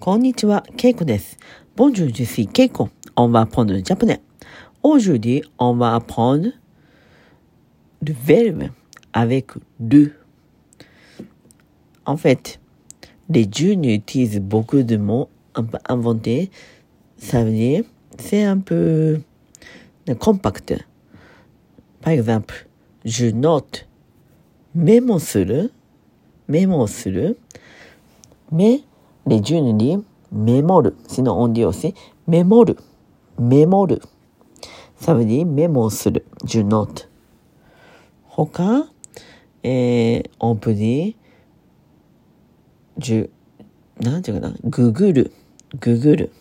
こんにちは、ケイコです。Bonjour, je suis Keiko. On va apprendre le japonais. Aujourd'hui, on va apprendre le verbe avec le. En fait, les jeunes utilisent beaucoup de mots un peu inventés. Ça veut dire, c'est un peu compact. Par exemple, je note メモするメモするmais でジュヌリメモル。シノオンディオシ。メモル。メモル。サブディメモする。ジュノート。他、えー、オープディ、ジュ、なんていうかな、ググル。ググル。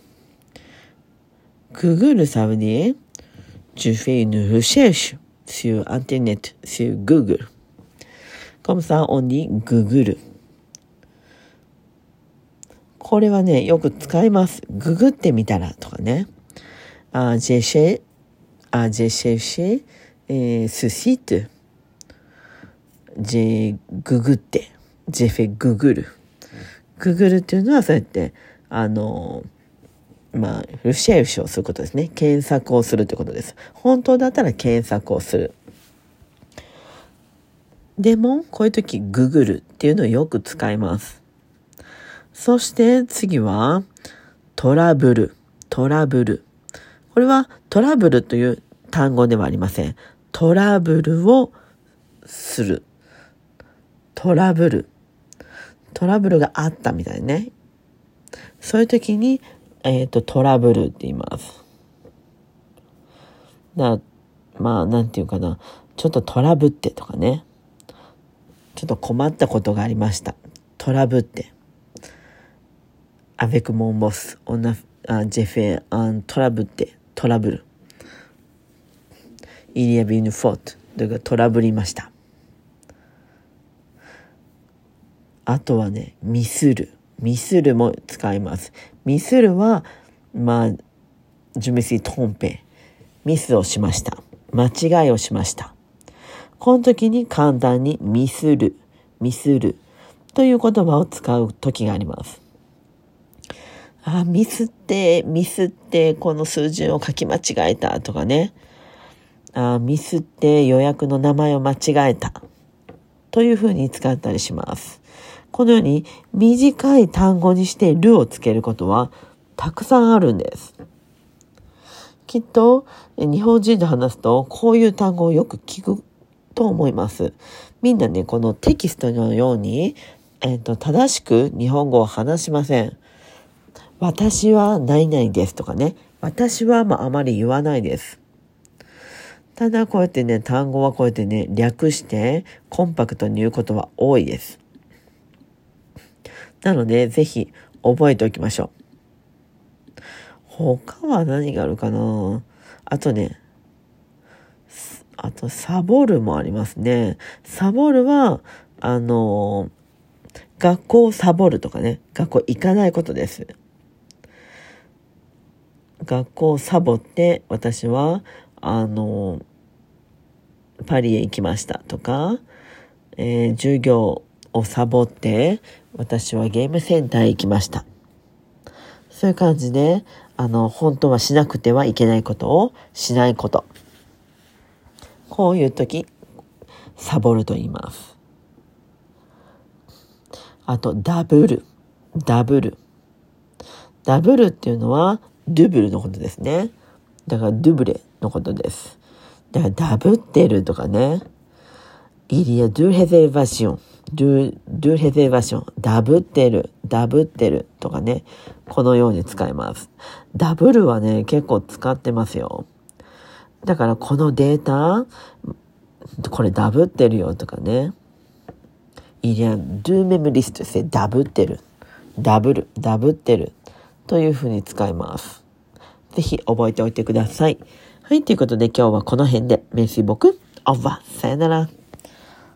ググルサブディ、ジュフェイヌ・ルシェーシュ。シュアンテネット。シューググル。コムサオンディ、ググル。これはね、よく使います。ググってみたらとかね。あ、j'ai cherché, あ、j'ai cherché, えー、ce site, j'ai ググって、j'ai fait Google。ググルっていうのはそうやって、あの、まあ、ルシェルシをすることですね。検索をするということです。本当だったら検索をする。でも、こういう時、ググるっていうのをよく使います。そして次は、トラブル、トラブル。これはトラブルという単語ではありません。トラブルをする。トラブル。トラブルがあったみたいね。そういう時に、えっ、ー、と、トラブルって言います。だまあ、なんていうかな。ちょっとトラブってとかね。ちょっと困ったことがありました。トラブって。Avec mon boss, on a, j'ai fait un trouble トラブル。il y avait une faute. だかトラブりました。あとはね、ミスる。ミスるも使います。ミスるは、まあ、je me suis trompé。ミスをしました。間違いをしました。この時に簡単にミスる、ミスるという言葉を使う時があります。あ、ミスって、ミスってこの数字を書き間違えたとかね。あ、ミスって予約の名前を間違えたというふうに使ったりします。このように短い単語にしてるをつけることはたくさんあるんです。きっと日本人と話すとこういう単語をよく聞くと思います。みんなね、このテキストのように、えっ、ー、と、正しく日本語を話しません。私はないないですとかね。私はまああまり言わないです。ただこうやってね、単語はこうやってね、略してコンパクトに言うことは多いです。なので、ぜひ覚えておきましょう。他は何があるかな？あとね、あと、サボるもありますね。サボるは、あの、学校をサボるとかね、学校行かないことです。学校をサボって私はあのパリへ行きましたとか、えー、授業をサボって私はゲームセンターへ行きました。そういう感じで、あの、本当はしなくてはいけないことをしないこと。こういう時、サボると言います。あと、ダブル。ダブル。ダブルっていうのは、ドゥブルのことですね。だからドゥブレのことです。だからダブってるとかね。イリア・ドゥ・ヘゼバション。ドゥ、ドゥ・ヘゼバション。ダブってる、ダブってるとかね。このように使います。ダブルはね、結構使ってますよ。だからこのデータ、これダブってるよとかね。イリア・ドゥ・メムリストしてダブってる。ダブル、ダブってる。というふうに使います。ぜひ覚えておいてください。はい、ということで今日はこの辺で、メンシー僕、オーバー、さよなら。